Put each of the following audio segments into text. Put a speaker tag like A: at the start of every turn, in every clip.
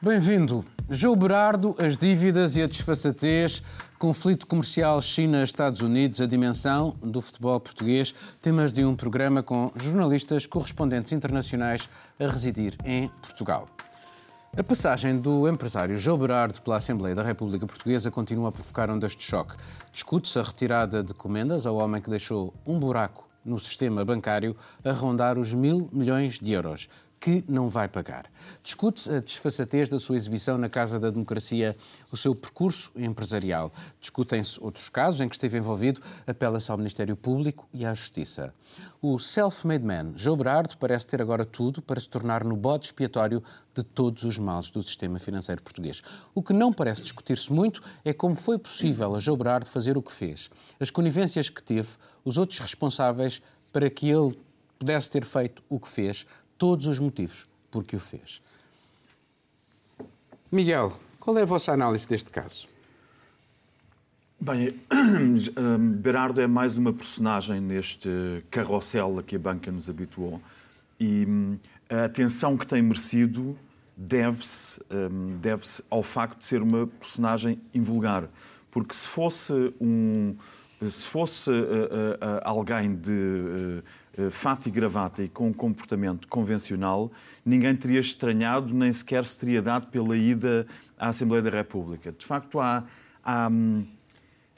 A: Bem-vindo. João Berardo, as dívidas e a desfaçatez, conflito comercial China-Estados Unidos, a dimensão do futebol português, temas de um programa com jornalistas correspondentes internacionais a residir em Portugal. A passagem do empresário João Berardo pela Assembleia da República Portuguesa continua a provocar ondas de choque. Discute-se a retirada de comendas ao homem que deixou um buraco no sistema bancário a rondar os mil milhões de euros que não vai pagar. Discute-se a desfaçatez da sua exibição na Casa da Democracia, o seu percurso empresarial. Discutem-se outros casos em que esteve envolvido, apela-se ao Ministério Público e à Justiça. O self-made man, João Berardo, parece ter agora tudo para se tornar no bode expiatório de todos os males do sistema financeiro português. O que não parece discutir-se muito é como foi possível a João Berardo fazer o que fez, as conivências que teve, os outros responsáveis para que ele pudesse ter feito o que fez, todos os motivos por que o fez. Miguel, qual é a vossa análise deste caso?
B: Bem, Berardo é mais uma personagem neste carrossel a que a banca nos habituou e hum, a atenção que tem merecido deve-se hum, deve ao facto de ser uma personagem invulgar. Porque se fosse um se fosse uh, uh, alguém de eh, fato e gravata e com um comportamento convencional, ninguém teria estranhado, nem sequer se teria dado pela ida à Assembleia da República. De facto, há, há hum,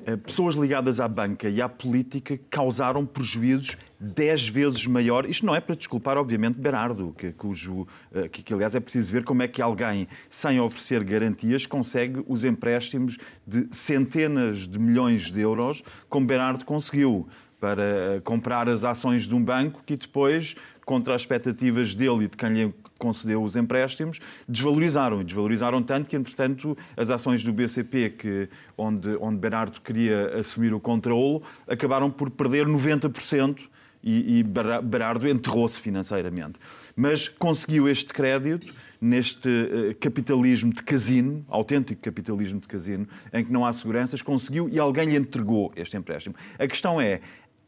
B: eh, pessoas ligadas à banca e à política que causaram prejuízos dez vezes maior. Isto não é para desculpar, obviamente, Berardo, que, cujo, eh, que, que, aliás é preciso ver como é que alguém, sem oferecer garantias, consegue os empréstimos de centenas de milhões de euros, como Berardo conseguiu para comprar as ações de um banco que depois, contra as expectativas dele e de quem lhe concedeu os empréstimos, desvalorizaram. E desvalorizaram tanto que, entretanto, as ações do BCP, que, onde, onde Berardo queria assumir o controle, acabaram por perder 90% e, e Berardo enterrou-se financeiramente. Mas conseguiu este crédito neste uh, capitalismo de casino, autêntico capitalismo de casino, em que não há seguranças, conseguiu e alguém lhe entregou este empréstimo. A questão é,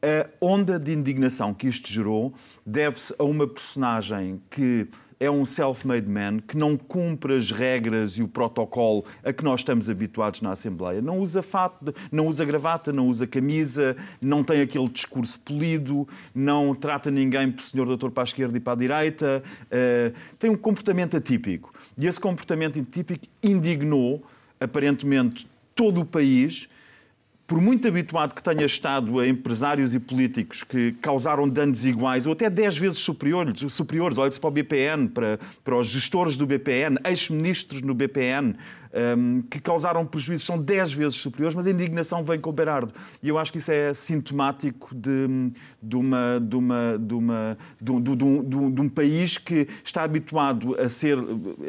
B: a onda de indignação que isto gerou deve-se a uma personagem que é um self-made man que não cumpre as regras e o protocolo a que nós estamos habituados na Assembleia. Não usa fato, não usa gravata, não usa camisa, não tem aquele discurso polido, não trata ninguém por senhor doutor para a esquerda e para a direita. Uh, tem um comportamento atípico. E esse comportamento atípico indignou, aparentemente, todo o país por muito habituado que tenha estado a empresários e políticos que causaram danos iguais ou até 10 vezes superiores, superiores olhe-se para o BPN, para, para os gestores do BPN, ex-ministros no BPN, um, que causaram prejuízos são 10 vezes superiores, mas a indignação vem com o Berardo. E eu acho que isso é sintomático de, de, uma, de, uma, de, uma, de, de, de, de um país que está habituado a ser,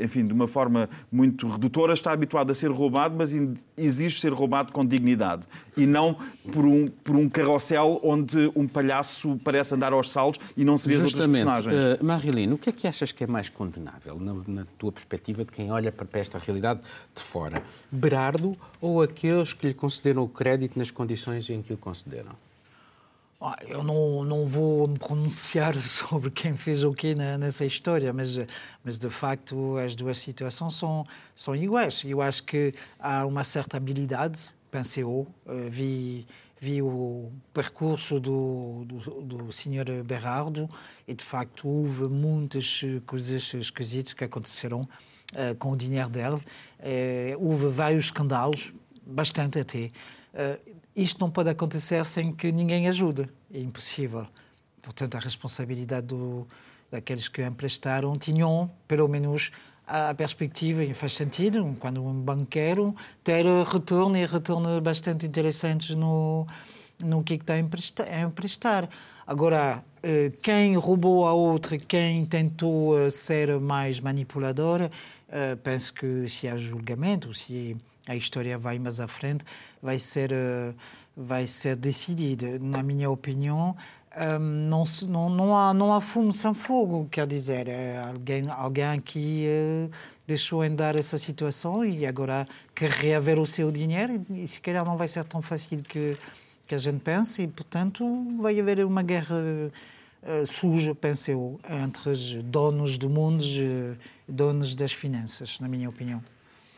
B: enfim, de uma forma muito redutora, está habituado a ser roubado, mas exige ser roubado com dignidade. E não por um, por um carrossel onde um palhaço parece andar aos saltos e não se vê
A: Justamente.
B: as outras personagens.
A: Uh, Marilino, o que é que achas que é mais condenável, na, na tua perspectiva de quem olha para esta realidade de fora? Berardo ou aqueles que lhe concederam o crédito nas condições em que o concederam?
C: Eu não, não vou me pronunciar sobre quem fez o quê nessa história, mas, mas de facto as duas situações são, são iguais. Eu acho que há uma certa habilidade, pensei eu, eh, vi, vi o percurso do, do, do Sr. Berardo e de facto houve muitas coisas esquisitas que aconteceram uh, com o dinheiro dele. Houve vários escândalos, bastante até. Isto não pode acontecer sem que ninguém ajude. É impossível. Portanto, a responsabilidade do, daqueles que emprestaram tinham, pelo menos, a perspectiva, e faz sentido, quando um banqueiro ter retorno e retorno bastante interessantes no, no que está a emprestar. Agora, quem roubou a outra, quem tentou ser mais manipulador, Uh, penso que se há julgamento, se a história vai mais à frente, vai ser, vai ser decidida. Na minha opinião, não, não, não, há, não há fumo sem fogo, quer dizer, é alguém, alguém que uh, deixou andar essa situação e agora quer reaver o seu dinheiro e, e se calhar não vai ser tão fácil que, que a gente pensa e, portanto, vai haver uma guerra uh, suja, penso eu, entre os donos do mundo donos das finanças, na minha opinião.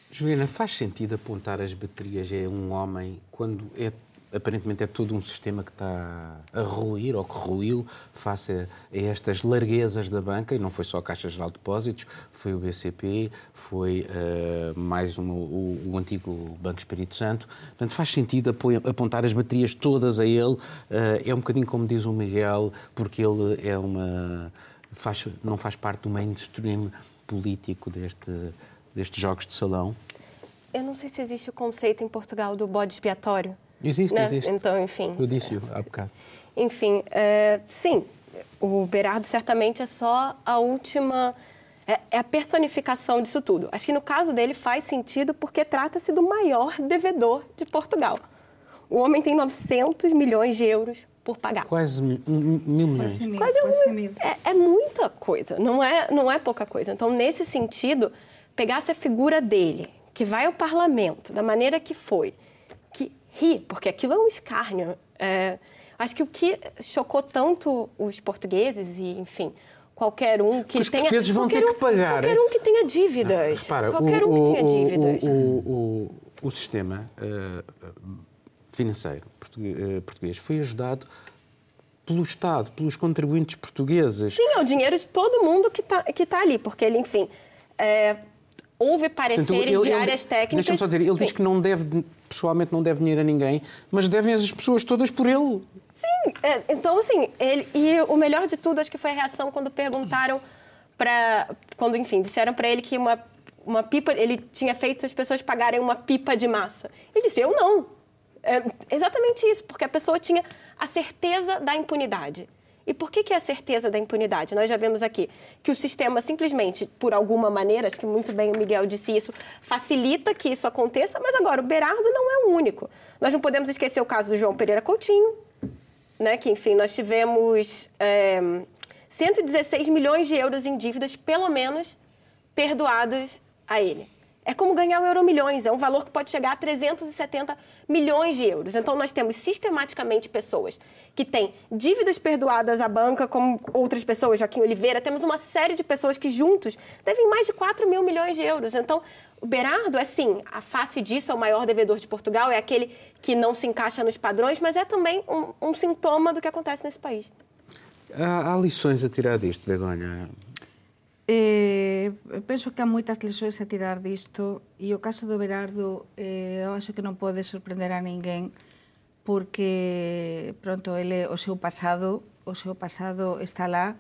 A: Juliana, faz sentido apontar as baterias a um homem quando é aparentemente é todo um sistema que está a ruir ou que ruiu face a, a estas larguezas da banca, e não foi só a Caixa Geral de Depósitos, foi o BCP, foi uh, mais um, o, o, antigo Banco Espírito Santo. Portanto, faz sentido apontar as baterias todas a ele. Uh, é um bocadinho como diz o Miguel, porque ele é uma. Faz, não faz parte do mainstream político deste, destes jogos de salão.
D: Eu não sei se existe o conceito em Portugal do bode expiatório.
A: Existe,
D: né?
A: existe.
D: Então, enfim.
A: Eu disse há bocado.
D: Enfim, é, sim, o Berardo certamente é só a última. É, é, a personificação disso tudo. Acho que no caso dele faz sentido porque trata-se do maior devedor de Portugal. O homem tem 900 milhões de euros por pagar.
A: Quase mil, mil milhões. Quase,
D: mil, quase, quase mil. É, é, muita coisa, não é, não é pouca coisa. Então, nesse sentido, pegasse a figura dele, que vai ao parlamento, da maneira que foi, rir, porque aquilo é um escárnio. É, acho que o que chocou tanto os portugueses e, enfim, qualquer um que
A: os
D: tenha...
A: Os portugueses vão ter
D: um,
A: que pagar.
D: Qualquer um que tenha dívidas. Ah, repara, qualquer
A: o,
D: um que tenha dívidas.
A: O, o, o sistema uh, financeiro português, uh, português foi ajudado pelo Estado, pelos contribuintes portugueses.
D: Sim, é o dinheiro de todo mundo que está que tá ali, porque ele, enfim... É, houve pareceres Portanto, ele, de áreas
A: ele,
D: técnicas...
A: Deixa-me só dizer, ele Sim. diz que não deve pessoalmente não deve dinheiro a ninguém, mas devem as pessoas todas por ele.
D: Sim, é, então assim, ele, e o melhor de tudo acho que foi a reação quando perguntaram para, quando enfim, disseram para ele que uma, uma pipa, ele tinha feito as pessoas pagarem uma pipa de massa. Ele disse, eu não. É exatamente isso, porque a pessoa tinha a certeza da impunidade. E por que, que é a certeza da impunidade? Nós já vemos aqui que o sistema simplesmente, por alguma maneira, acho que muito bem o Miguel disse isso, facilita que isso aconteça, mas agora o Berardo não é o único. Nós não podemos esquecer o caso do João Pereira Coutinho, né, que, enfim, nós tivemos é, 116 milhões de euros em dívidas, pelo menos, perdoadas a ele. É como ganhar o Euro Milhões, é um valor que pode chegar a 370 milhões de euros. Então, nós temos sistematicamente pessoas que têm dívidas perdoadas à banca, como outras pessoas, Joaquim Oliveira, temos uma série de pessoas que juntos devem mais de 4 mil milhões de euros. Então, o Berardo é sim, a face disso é o maior devedor de Portugal, é aquele que não se encaixa nos padrões, mas é também um, um sintoma do que acontece nesse país.
A: Há, há lições a tirar disto, Begonha?
E: Eh, penso que há moitas lesões a tirar disto e o caso do Berardo eh, eu acho que non pode sorprender a ninguén porque pronto ele o seu pasado o seu pasado está lá.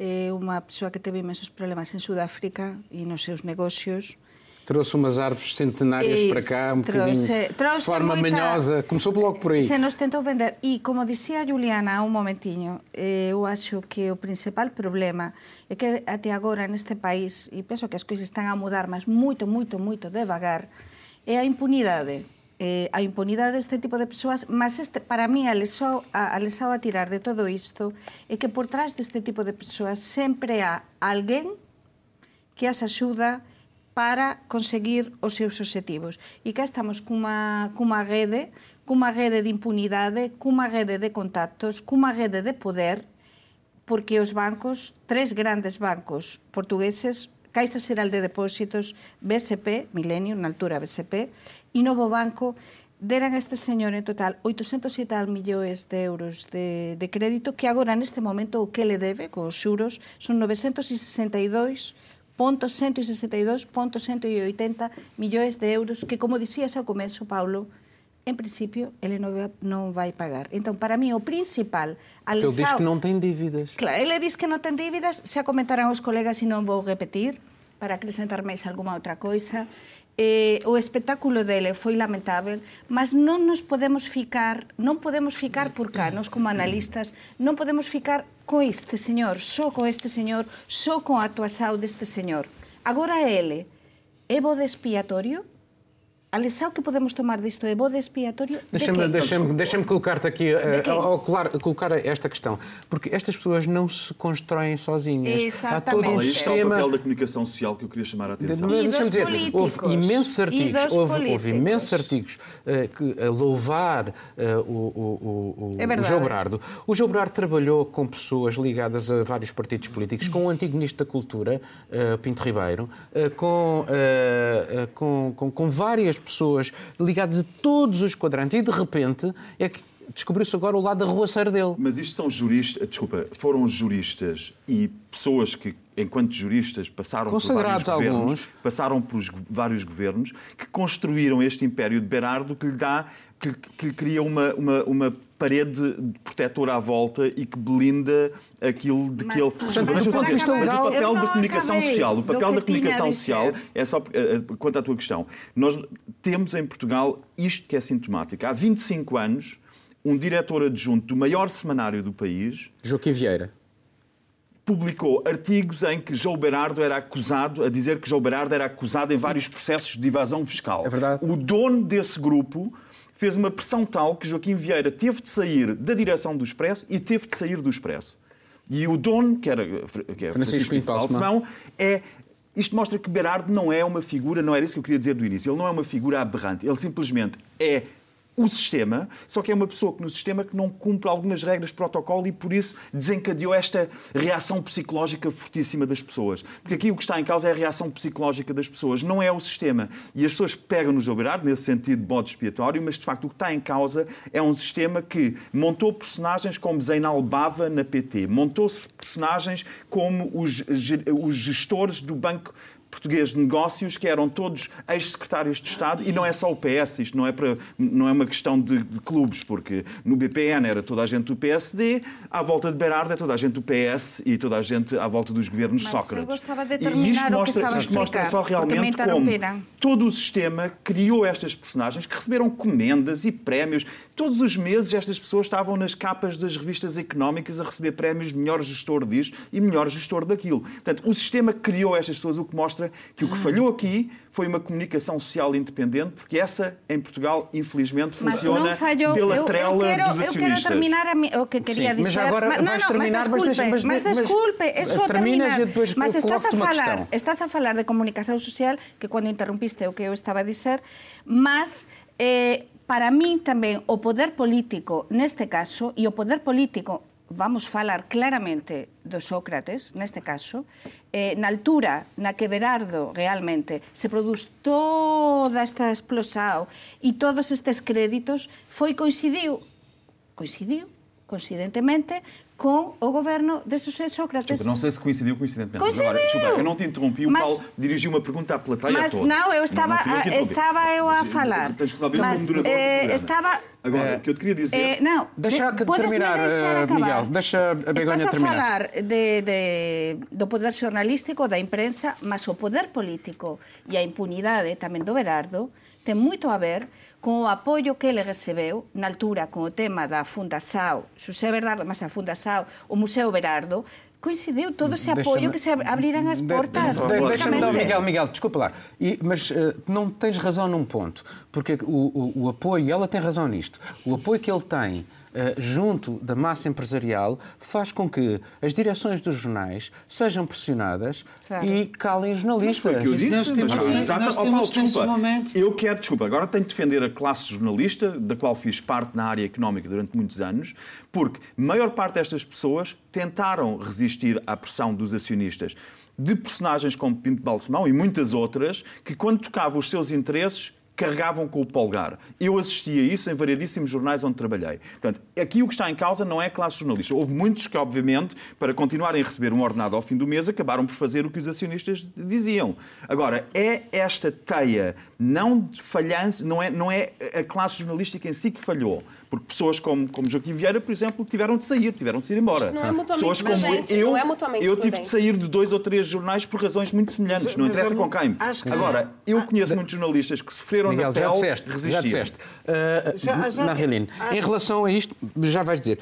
E: É eh, unha persoa que teve imensos problemas en Sudáfrica e nos seus negocios.
A: Trouxe umas árvores centenárias Isso, para cá, um trouxe, bocadinho trouxe de forma muita... manhosa. Começou logo por aí.
E: Se nos tentou vender. E, como dizia a Juliana há um momentinho, eh, eu acho que o principal problema é que até agora neste país, e penso que as coisas estão a mudar, mas muito, muito, muito devagar, é a impunidade. Eh, a impunidade deste tipo de persoas, mas este, para mí a lesao, a, a lesao a tirar de todo isto é que por trás deste tipo de persoas sempre há alguén que as axuda para conseguir os seus objetivos. E cá estamos cunha, cunha rede, cunha rede de impunidade, cunha rede de contactos, cunha rede de poder, porque os bancos, tres grandes bancos portugueses, Caixa Xeral de Depósitos, BSP, Milenio, na altura BSP, e Novo Banco, deran a este señor en total 800 e tal millóns de euros de, de crédito que agora neste momento o que le debe cos xuros son 962 162.180 millóns de euros que, como dicías ao começo, Paulo, en principio, ele non vai, non vai pagar. Entón, para mí, o principal...
A: Ele diz que non ten dívidas.
E: Claro, ele diz que non ten dívidas, xa comentaran os colegas e non vou repetir, para acrescentar máis alguma outra coisa. Eh, o espectáculo dele foi lamentável, mas non nos podemos ficar, non podemos ficar por cá, nos como analistas, non podemos ficar co este señor, só co este señor, só coa tua saúde este señor. Agora ele é bo despiatorio? A lição que podemos tomar disto é bode expiatório
A: Deixa-me
E: de
A: deixa deixa colocar-te aqui, eh, ao colocar, colocar esta questão. Porque estas pessoas não se constroem sozinhas. Há todo
E: Exatamente.
A: um
B: é o
A: sistema...
B: papel da comunicação social que eu queria chamar a atenção.
A: Mas
E: E dos
A: dizer, houve imensos artigos, houve, houve imensos artigos eh, que, a louvar eh, o, o, o,
E: É
A: o. João Berardo. O João Berardo trabalhou com pessoas ligadas a vários partidos políticos, com o antigo Ministro da Cultura, Pinto Ribeiro, com, com, com, com várias pessoas ligadas a todos os quadrantes e de repente é que descobriu-se agora o lado da ruaceira dele.
B: Mas isto são juristas, desculpa, foram juristas e pessoas que, enquanto juristas, passaram por vários governos,
A: alguns.
B: passaram por os vários governos, que construíram este império de Berardo que lhe dá, que, que lhe cria uma, uma, uma parede protetora à volta e que blinda aquilo de
E: Mas,
B: que ele.
E: portanto,
B: Mas
A: do ponto de vista
B: mas
A: legal-
B: o papel
E: Eu
B: da comunicação
E: acabei
B: social, o papel da comunicação
E: dizer.
B: social é só eh, quanto à tua questão. Nós temos em Portugal isto que é sintomático. Há 25 anos, um diretor adjunto do maior semanário do país
A: Joaquim Vieira.
B: publicou artigos em que João Berardo era acusado, a dizer que João Berardo era acusado em vários processos de evasão fiscal.
A: É verdade.
B: O dono desse grupo fez uma pressão tal que Joaquim Vieira teve de sair da direção do Expresso e teve de sair do Expresso. E o dono, que era que é
A: Francisco Pinto
B: Balsemão, é isto mostra que Berardo não é uma figura, não era isso que eu queria dizer do início, ele não é uma figura aberrante, ele simplesmente é o sistema, só que é uma pessoa que no sistema que não cumpre algumas regras de protocolo e por isso desencadeou esta reação psicológica fortíssima das pessoas. Porque aqui o que está em causa é a reação psicológica das pessoas, não é o sistema. E as pessoas pegam no João Berardo, nesse sentido de bode expiatório, mas de facto o que está em causa é um sistema que montou personagens como Zeinal Bava na PT, montou-se personagens como os, os gestores do Banco português de negócios que eram todos ex-secretários de Estado e não é só o PS, isto não é, para, não é uma questão de, de clubes, porque no BPN era toda a gente do PSD, à volta de Berardo é toda a gente do PS e toda a gente à volta dos governos
E: Mas
B: Sócrates.
E: eu gostava de
B: E isto
E: o que
B: mostra,
E: estava a
B: isto mostra só realmente como todo o sistema criou estas personagens que receberam comendas e prémios. Todos os meses estas pessoas estavam nas capas das revistas económicas a receber prémios de melhor gestor disto e melhor gestor daquilo. Portanto, o sistema criou estas pessoas, o que mostra que o que falhou aqui foi uma comunicação social independente, porque essa, em Portugal, infelizmente,
E: Mas
B: funciona
E: não falhou.
B: pela
E: eu,
B: trela
E: eu quero,
B: dos
E: eu
B: acionistas.
E: quero terminar a o que queria
A: Sim,
E: dizer.
A: mas agora
E: não,
A: vais
E: não,
A: terminar, mas
E: mas desculpe,
A: mas
E: mas,
A: mas-
E: desculpe, é só
A: terminas
E: terminar.
A: e depois
E: mas
A: eu
E: estás a falar, estás a falar de comunicação social, que quando interrompiste é o que eu estava a dizer, mas eh, para mim também o poder político neste caso e o poder político vamos falar claramente do Sócrates, neste caso, eh, na altura na que Berardo realmente se produz toda esta explosao e todos estes créditos foi coincidiu, coincidiu coincidentemente com o governo de José Sócrates.
B: Desculpa, não sei se coincidiu coincidentemente.
E: Coincidiu!
B: Agora, desculpa, eu não te interrompi, o
E: Mas-
B: Paulo dirigiu uma pergunta à plateia
E: Mas
B: toda.
E: não, eu estava, a-
B: interrompi.
E: estava eu a
B: Mas,
E: falar.
B: Tens que resolver
E: Mas,
B: o
E: eh, estava-
B: Agora,
A: Eh,
B: o que eu te queria dizer...
E: Eh, não,
A: Deixa
E: de-
A: terminar,
E: deixar
A: eh,
E: acabar?
A: Miguel. Deixa a Begonha
E: Estás a
A: terminar.
E: falar de, de, do poder xornalístico, da imprensa, mas o poder político e a impunidade tamén do Berardo ten moito a ver con o apoio que ele recebeu na altura con o tema da Fundação Xosé Berardo, mas a Fundação, o Museo Berardo, coincidiu todo ese apoio que se ab- abriran as portas.
A: de- de- Deixa-me dar. Miguel, Miguel, desculpa lá. E- mas eh, não tens razão num ponto, porque o, o, o apoio, ela tem razão nisto, o apoio que ele tem junto da massa empresarial faz com que as direções dos jornais sejam pressionadas
E: Claro.
A: e calem os
B: Mas
A: jornalistas.
B: foi o que eu disse.
F: nós temos-
B: mas foi
F: nós
B: exato-
F: temos
B: Oh, Paulo, desculpa.
F: momento-
B: Eu quero, desculpa, agora tenho de defender a classe jornalista, da qual fiz parte na área económica durante muitos anos, porque a maior parte destas pessoas tentaram resistir à pressão dos acionistas de personagens como Pinto Balsemão e muitas outras, que quando tocavam os seus interesses carregavam com o polgar. Eu assisti a isso em variadíssimos jornais onde trabalhei. Portanto, aqui o que está em causa não é a classe jornalista. Houve muitos que, obviamente, para continuarem a receber um ordenado ao fim do mês, acabaram por fazer o que os acionistas diziam. Agora, é esta teia não falhante, não é, não é a classe jornalística em si que falhou. Porque pessoas como, como Joaquim Vieira, por exemplo, tiveram de sair, tiveram de ir embora.
D: Não é mutuamente
B: pessoas como
D: excludente,
B: eu,
D: não é mutuamente
B: eu tive de sair de dois ou três jornais por razões muito semelhantes.
F: Mas-
B: não
F: mas
B: interessa
F: eu
B: com
F: não-
B: quem.
F: acho que-
B: Agora, eu conheço muitos jornalistas que sofreram
A: Miguel,
B: na
A: já
B: pele
A: disseste,
B: de resistir.
A: já disseste. Uh,
F: Já- já-
A: Marilene,
F: acho-
A: em relação a isto, já vais dizer.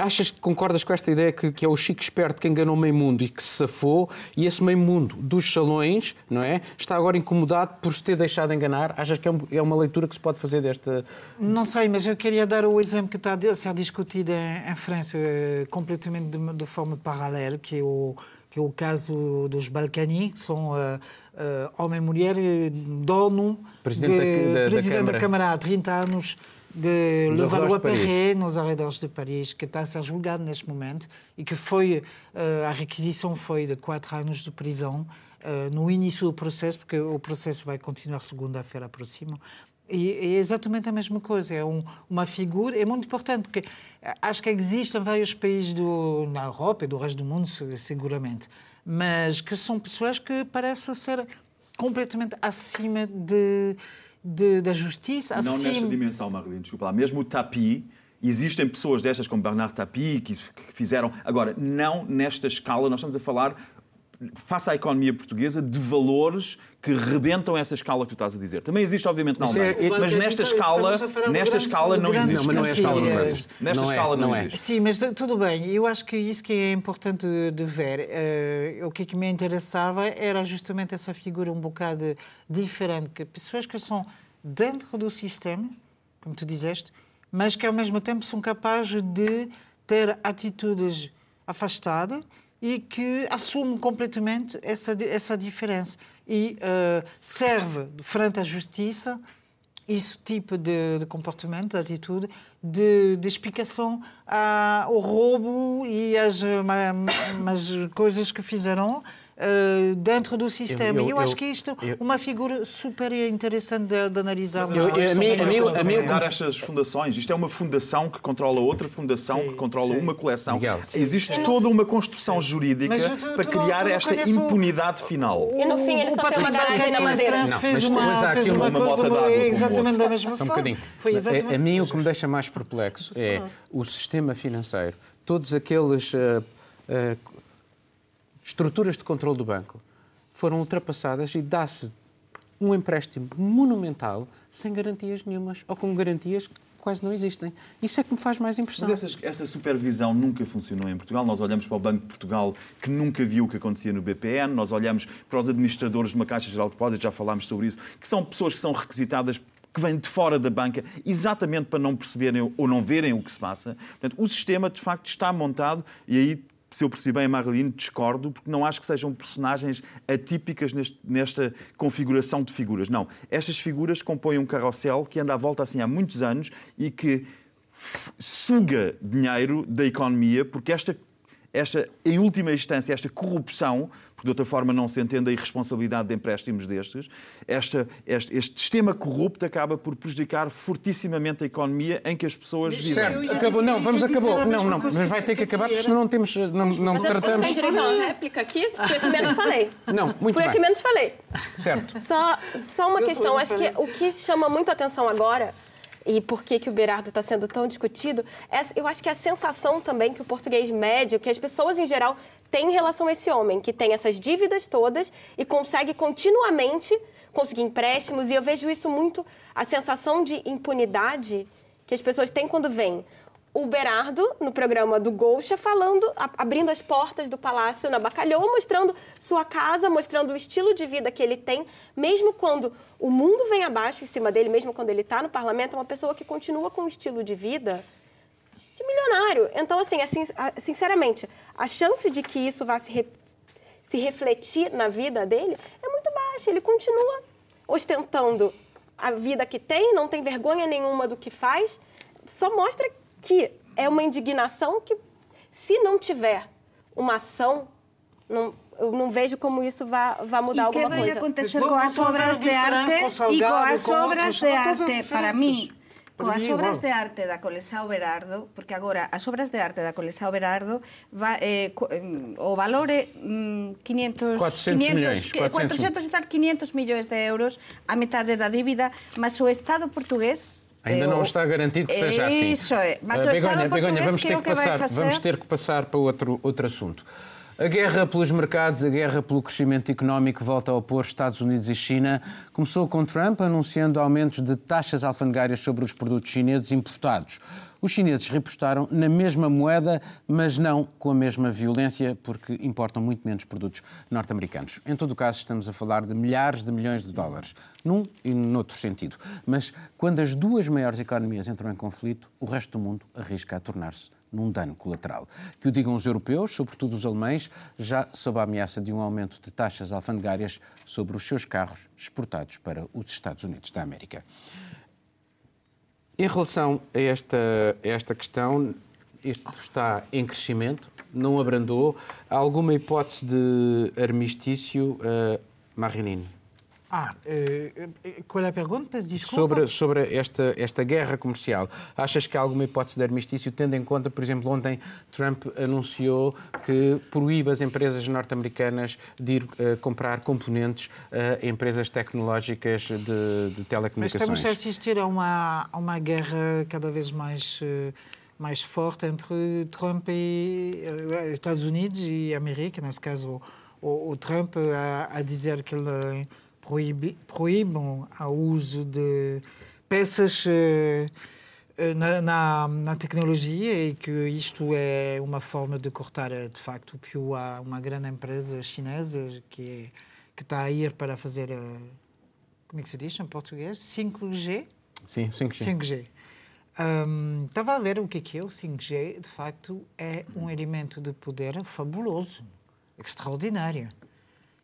A: Achas que concordas com esta ideia que, que, é o chico esperto que enganou meio mundo e que se safou, e esse meio mundo dos salões, não é? Está agora incomodado por se ter deixado enganar? Achas que é, um, é uma leitura que se pode fazer desta.
C: Não sei, mas eu queria dar o exemplo que está a ser discutido em, em França, eh, completamente de, de, forma paralela, que é o, que é o caso dos Balcani, que são. Uh, uh, homem e mulher, dono,
A: presidente, de, da, da,
C: presidente
A: da, Câmara.
C: da Câmara há 30 anos, de Levallois-Perret, nos arredores de Paris, que está a ser julgado neste momento e que foi, uh, a requisição foi de quatro anos de prisão uh, no início do processo, porque o processo vai continuar segunda-feira próxima. E é exatamente a mesma coisa, é um, uma figura, é muito importante, porque acho que existem vários países do, na Europa e do resto do mundo, seguramente, mas que são pessoas que parecem ser completamente acima de de, da justiça.
B: Não
C: assim...
B: nesta dimensão, Marilene, desculpa lá. Mesmo o Tapi, existem pessoas destas como Bernard Tapie que, que fizeram. Agora, não nesta escala, nós estamos a falar face à economia portuguesa, de valores que rebentam essa escala que tu estás a dizer. Também existe, obviamente, na Alemanha. É, mas nesta escala, nesta escala não existe.
A: Não, mas não é a escala do Brasil.
B: Nesta não escala é, não, não é. existe.
C: Sim, mas tudo bem. Eu acho que isso que é importante de ver. Uh, o que, me interessava era justamente essa figura um bocado diferente, que pessoas que são dentro do sistema, como tu disseste, mas que ao mesmo tempo são capazes de ter atitudes afastadas e que assume completamente essa, essa diferença. E uh, serve frente à justiça esse tipo de, de comportamento, de atitude, de, de explicação ao roubo e às, as coisas que fizeram uh, dentro do sistema. Eu, eu, eu acho que isto é uma figura super interessante de, de analisar.
B: Mas, eu, eu, a mim, a mim, a mim, estas fundações, isto é uma fundação que controla outra fundação sim, que controla sim. uma coleção. Miguel. Existe sim. toda uma construção jurídica tu, para criar esta impunidade final.
D: E no fim ele só tem uma garagem na madeira.
C: Não, fez uma, fez uma, uma coisa uma, exatamente da mesma forma.
A: Um bocadinho. Foi exatamente a, a mim o que me deixa mais perplexo é o sistema financeiro. Todos aqueles uh, uh, estruturas de controle do banco foram ultrapassadas e dá-se um empréstimo monumental sem garantias nenhumas ou com garantias que quase não existem. Isso é que me faz mais impressão.
B: Mas essa, essa, supervisão nunca funcionou em Portugal. Nós olhamos para o Banco de Portugal, que nunca viu o que acontecia no BPN. Nós olhamos para os administradores de uma Caixa Geral de Depósitos, já falámos sobre isso, que são pessoas que são requisitadas que vêm de fora da banca, exatamente para não perceberem ou não verem o que se passa. Portanto, o sistema, de facto, está montado e aí se eu percebi bem a discordo, porque não acho que sejam personagens atípicas neste, nesta configuração de figuras. Não. Estas figuras compõem um carrossel que anda à volta assim há muitos anos e que suga dinheiro da economia, porque esta, esta, em última instância, esta corrupção porque de outra forma não se entende a irresponsabilidade de empréstimos destes, esta, este, este, sistema corrupto acaba por prejudicar fortissimamente a economia em que as pessoas vivem.
A: Certo, acabou. Não, vamos acabou. Não, não, mas vai ter que acabar porque senão não temos, não, não mas tratamos.
D: Mas direito a uma réplica aqui? Foi a que menos falei.
A: Não, muito
D: Foi
A: bem.
D: a que menos falei.
A: Certo.
D: Só, só uma questão. Acho que o que chama muito atenção agora e por que, que o Berardo está sendo tão discutido, é, eu acho que é a sensação também que o português médio, que as pessoas em geral têm em relação a esse homem, que tem essas dívidas todas e consegue continuamente conseguir empréstimos. E eu vejo isso muito, a sensação de impunidade que as pessoas têm quando vêm o Berardo, no programa do Golcha, falando, abrindo as portas do palácio na Bacalhau, mostrando sua casa, mostrando o estilo de vida que ele tem, mesmo quando o mundo vem abaixo em cima dele, mesmo quando ele está no parlamento, é uma pessoa que continua com um estilo de vida de milionário. Então, assim, assim sinceramente, a chance de que isso vá se, re, se refletir na vida dele é muito baixa. Ele continua ostentando a vida que tem, não tem vergonha nenhuma do que faz, só mostra que é uma indignação que, se não tiver uma ação, não, eu não vejo como isso vai, vai mudar alguma coisa.
E: E que vai acontecer com as obras de arte e com as obras de arte, para mim, Coas obras de arte da Colesao Berardo, porque agora as obras de arte da Colesao Berardo va, eh, co, eh, o valor é mm, 500
A: 400 500,
E: 400 está 500 millóns de euros, a metade da dívida, mas o Estado portugués
A: Ainda eh, eu... não está garantido que seja assim.
E: Isso é. Mas eh, uh, Begonha,
A: Begonha, vamos ter que,
E: que
A: passar, vamos ter que passar para outro outro assunto. A guerra pelos mercados, a guerra pelo crescimento económico volta a opor Estados Unidos e China. Começou com Trump anunciando aumentos de taxas alfandegárias sobre os produtos chineses importados. Os chineses repostaram na mesma moeda, mas não com a mesma violência, porque importam muito menos produtos norte-americanos. Em todo o caso, estamos a falar de milhares de milhões de dólares, num e noutro sentido. Mas quando as duas maiores economias entram em conflito, o resto do mundo arrisca a tornar-se num dano colateral. Que o digam os europeus, sobretudo os alemães, já sob a ameaça de um aumento de taxas alfandegárias sobre os seus carros exportados para os Estados Unidos da América. Em relação a esta, a esta questão, isto está em crescimento, não abrandou. Há alguma hipótese de armistício, uh?
C: Ah, eh, qual é a pergunta? Desculpa.
A: Sobre, sobre esta, esta guerra comercial. Achas que há alguma hipótese de armistício, tendo em conta, por exemplo, ontem Trump anunciou que proíbe as empresas norte-americanas de ir uh, comprar componentes a uh, empresas tecnológicas de, de telecomunicações?
C: Mas estamos a assistir a uma, a uma guerra cada vez mais... Uh, mais forte entre Trump e Estados Unidos e América, nesse caso o, o Trump a, a dizer que ele proíbam o uso de peças eh, eh, na, na, na, tecnologia e que isto é uma forma de cortar, eh, de facto, porque há uma grande empresa chinesa que, que está a ir para fazer, como é que se diz em português? 5G?
A: Sim, 5G.
C: 5G. Um, estava a ver o que é que é o 5G. De facto, é um elemento de poder fabuloso, extraordinário.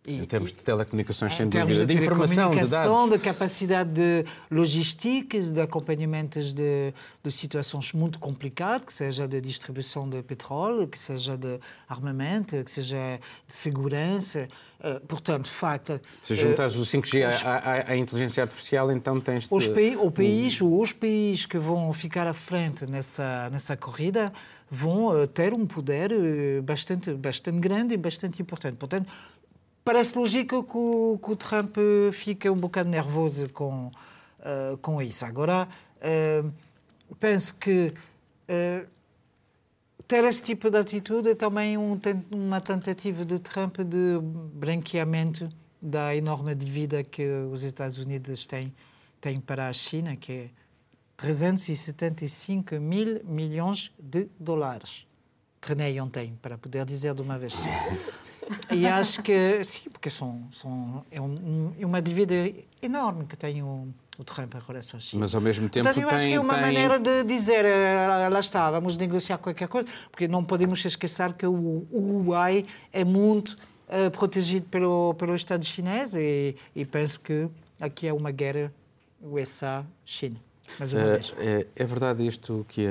A: E, em termos de telecomunicações, sem dúvida, de, de informação, de dados.
C: de capacidade de logística, de acompanhamentos de, de situações muito complicadas, que seja de distribuição de petróleo, que seja de armamento, que seja de segurança. Uh, portanto, facto...
A: Se juntas uh, o 5G os, à, à, à, inteligência artificial, então tens...
C: Os, de, o país, um... Os países que vão ficar à frente nessa, nessa corrida vão uh, ter um poder bastante, bastante grande e bastante importante. Portanto, Parece lógico que o, que o Trump fica um bocado nervoso com, uh, com isso. Agora, uh, penso que uh, ter esse tipo de atitude é também um, uma tentativa de Trump de branqueamento da enorme dívida que os Estados Unidos têm, têm para a China, que é 375 mil milhões de dólares. Treinei ontem, para poder dizer de uma vez só. E acho que, sim, porque são, são, é, um, é uma dívida enorme que tem o, o Trump em relação à China.
A: Mas ao mesmo tempo
C: Portanto, eu
A: tem,
C: acho que é uma
A: tem...
C: maneira de dizer, eh, lá está, vamos negociar qualquer coisa, porque não podemos esquecer que o Uruguai é muito uh, protegido pelo, pelo Estado chinês e, e penso que aqui é uma guerra USA-China.
A: É, é, verdade isto que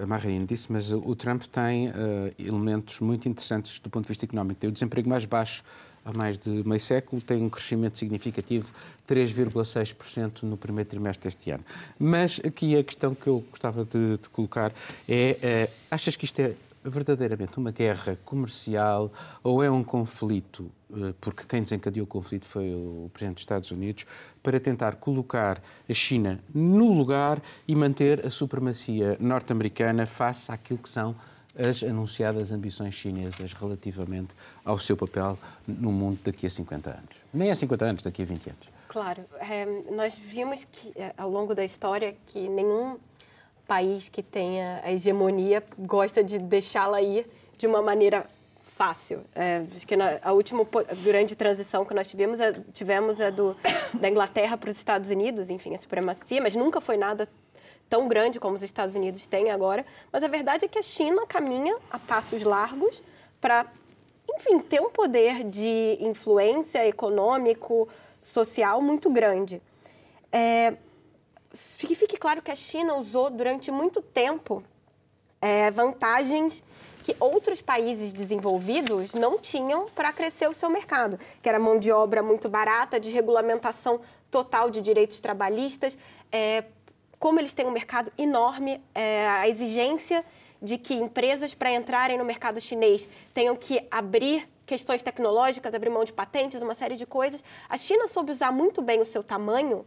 A: a, Marine disse, mas o Trump tem uh, elementos muito interessantes do ponto de vista económico. Tem o desemprego mais baixo há mais de meio século, tem um crescimento significativo, 3,6% no primeiro trimestre deste ano. Mas aqui a questão que eu gostava de, de colocar é, uh, achas que isto é verdadeiramente uma guerra comercial ou é um conflito, eh, porque quem desencadeou o conflito foi o Presidente dos Estados Unidos, para tentar colocar a China no lugar e manter a supremacia norte-americana face àquilo que são as anunciadas ambições chinesas relativamente ao seu papel no mundo daqui a 50 anos. Nem há 50 anos, daqui a 20 anos.
D: Claro. É, nós vimos que, é, ao longo da história que nenhum país que tenha a hegemonia gosta de deixá-la ir de uma maneira fácil. É, acho que na, a última grande transição que nós tivemos, é, tivemos a do, da Inglaterra para os Estados Unidos, enfim, a supremacia, mas nunca foi nada tão grande como os Estados Unidos têm agora. Mas a verdade é que a China caminha a passos largos para, enfim, ter um poder de influência econômico, social muito grande. É, que fique claro que a China usou durante muito tempo é, vantagens que outros países desenvolvidos não tinham para crescer o seu mercado, que era mão de obra muito barata, desregulamentação total de direitos trabalhistas. É, como eles têm um mercado enorme, é, a exigência de que empresas, para entrarem no mercado chinês, tenham que abrir questões tecnológicas, abrir mão de patentes, uma série de coisas. A China soube usar muito bem o seu tamanho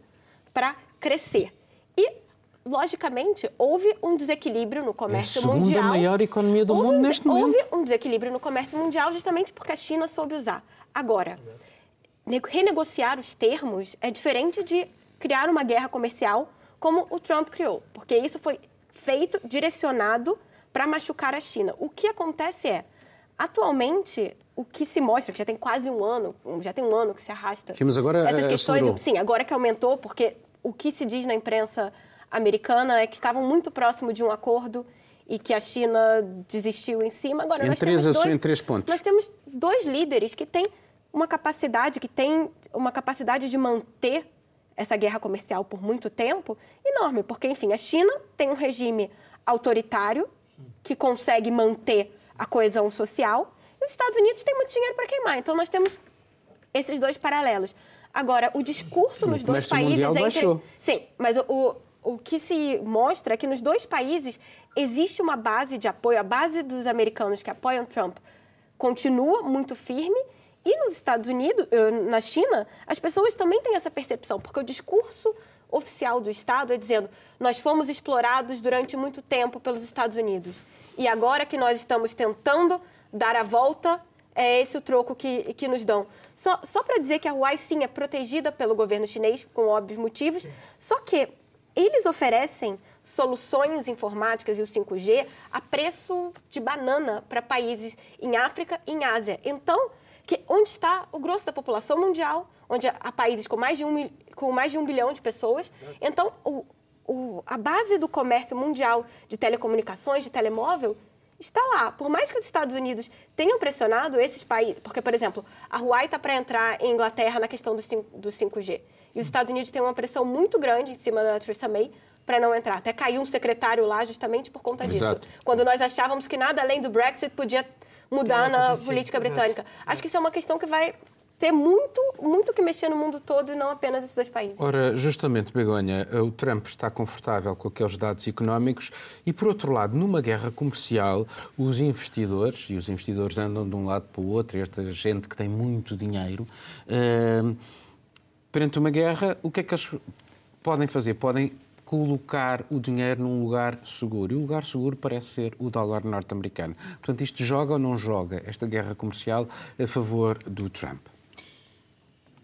D: para crescer. E logicamente, houve um desequilíbrio no comércio
A: é a segunda
D: mundial.
A: maior economia do
D: houve
A: mundo
D: um,
A: neste momento.
D: Houve um desequilíbrio no comércio mundial justamente porque a China soube usar. Agora, renegociar os termos é diferente de criar uma guerra comercial como o Trump criou, porque isso foi feito, direcionado para machucar a China. O que acontece é, atualmente, o que se mostra, que já tem quase um ano, já tem um ano que se arrasta.
A: Mas agora
D: essas
A: eh,
D: questões,
A: acelerou.
D: sim, agora que aumentou, porque o que se diz na imprensa americana é que estavam muito próximo de um acordo e que a China desistiu em cima. Agora
A: Em
D: nós
A: três
D: temos dois,
A: em três pontos.
D: Nós temos dois líderes que têm uma capacidade, que têm uma capacidade de manter essa guerra comercial por muito tempo enorme, porque enfim, a China tem um regime autoritário que consegue manter a coesão social e os Estados Unidos têm muito dinheiro para queimar. Então nós temos esses dois paralelos. Agora, o discurso nos dois
A: comércio
D: países
A: mundial
D: entre...
A: baixou.
D: Sim, mas o, o, o que se mostra é que nos dois países existe uma base de apoio, a base dos americanos que apoiam Trump continua muito firme e nos Estados Unidos, eh, na China, as pessoas também têm essa percepção, porque o discurso oficial do Estado é dizendo nós fomos explorados durante muito tempo pelos Estados Unidos e agora que nós estamos tentando dar a volta, é esse o troco que, que nos dão. Só, só para dizer que a Huawei, sim, é protegida pelo governo chinês, com óbvios motivos, só que eles oferecem soluções informáticas e o 5G a preço de banana para países em África e em Ásia. Então, que, onde está o grosso da população mundial, onde há países com mais de um, com mais de um bilhão de pessoas. Então, o, o, a base do comércio mundial de telecomunicações, de telemóvel, está lá. Por mais que os Estados Unidos tenham pressionado esses países, porque, por exemplo, a Huawei está para entrar em Inglaterra na questão do, 5, do 5G. E os Estados Unidos têm uma pressão muito grande em cima da Theresa May para não entrar. Até caiu um secretário lá justamente por conta disso.
A: Exato.
D: Quando nós achávamos que nada além do Brexit podia mudar na política
C: exato.
D: britânica. Acho que isso é uma questão que vai ter muito, muito que mexer no mundo todo e não apenas esses dois países.
A: Ora, justamente, Begonha, o Trump está confortável com aqueles dados económicos e, por outro lado, numa guerra comercial, os investidores, e os investidores andam de um lado para o outro, esta gente que tem muito dinheiro, eh, perante uma guerra, o que é que eles podem fazer? Podem colocar o dinheiro num lugar seguro. E o lugar seguro parece ser o dólar norte-americano. Portanto, isto joga ou não joga esta guerra comercial a favor do Trump?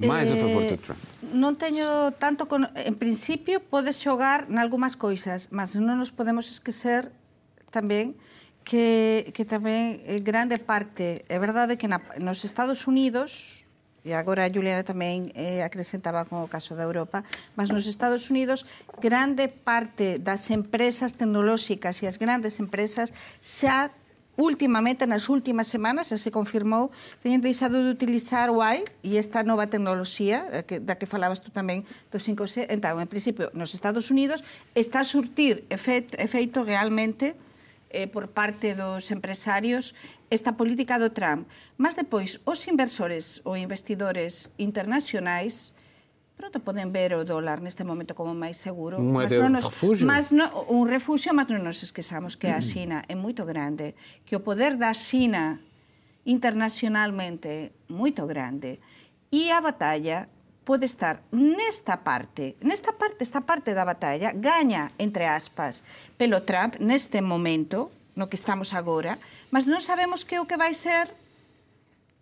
A: máis a eh, favor do Trump.
E: Non teño tanto con... En principio, podes xogar nalgúmas coisas, mas non nos podemos esquecer tamén que, que tamén eh, grande parte... É verdade que na, nos Estados Unidos, e agora a Juliana tamén eh, acrescentaba con o caso da Europa, mas nos Estados Unidos grande parte das empresas tecnolóxicas e as grandes empresas xa Últimamente, nas últimas semanas, xa se confirmou, teñen deixado de utilizar o AI e esta nova tecnoloxía eh, que, da que falabas tú tamén do 5G. Entón, en principio, nos Estados Unidos está a surtir efeito, efeito realmente eh, por parte dos empresarios esta política do Trump. Mas depois, os inversores ou investidores internacionais Pronto poden ver o dólar neste momento como máis seguro.
A: Un
E: mas non
A: nos, refugio.
E: Mas no, un refugio, mas non nos esquezamos que a mm. Xina é moito grande, que o poder da Xina internacionalmente moito grande e a batalla pode estar nesta parte, nesta parte, esta parte da batalla, gaña, entre aspas, pelo Trump neste momento, no que estamos agora, mas non sabemos que o que vai ser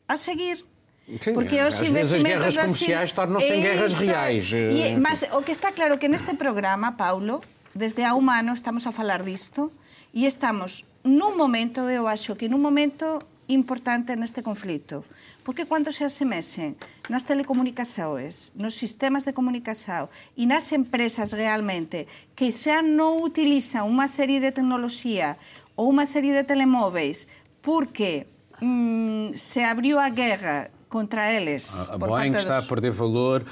E: a seguir
A: Sim,
E: Porque
A: às
E: os
A: vezes as
E: investimentos
A: guerras
E: da
A: comerciais tornam-se em guerras
E: Isso.
A: reais,
E: E-
A: eh,
E: mas o que está claro que neste programa, Paulo, desde a Humano estamos a falar disto e estamos nun momento, eu acho que nun momento importante neste conflito. Porque cando se asemesen nas telecomunicações, nos sistemas de comunicação e nas empresas realmente que xa non utilizan unha serie de tecnoloxía ou unha serie de telemóveis porque mm, se abriu a guerra contra eles
A: A
E: por
A: Boeing está a
E: dos-
A: perder valor,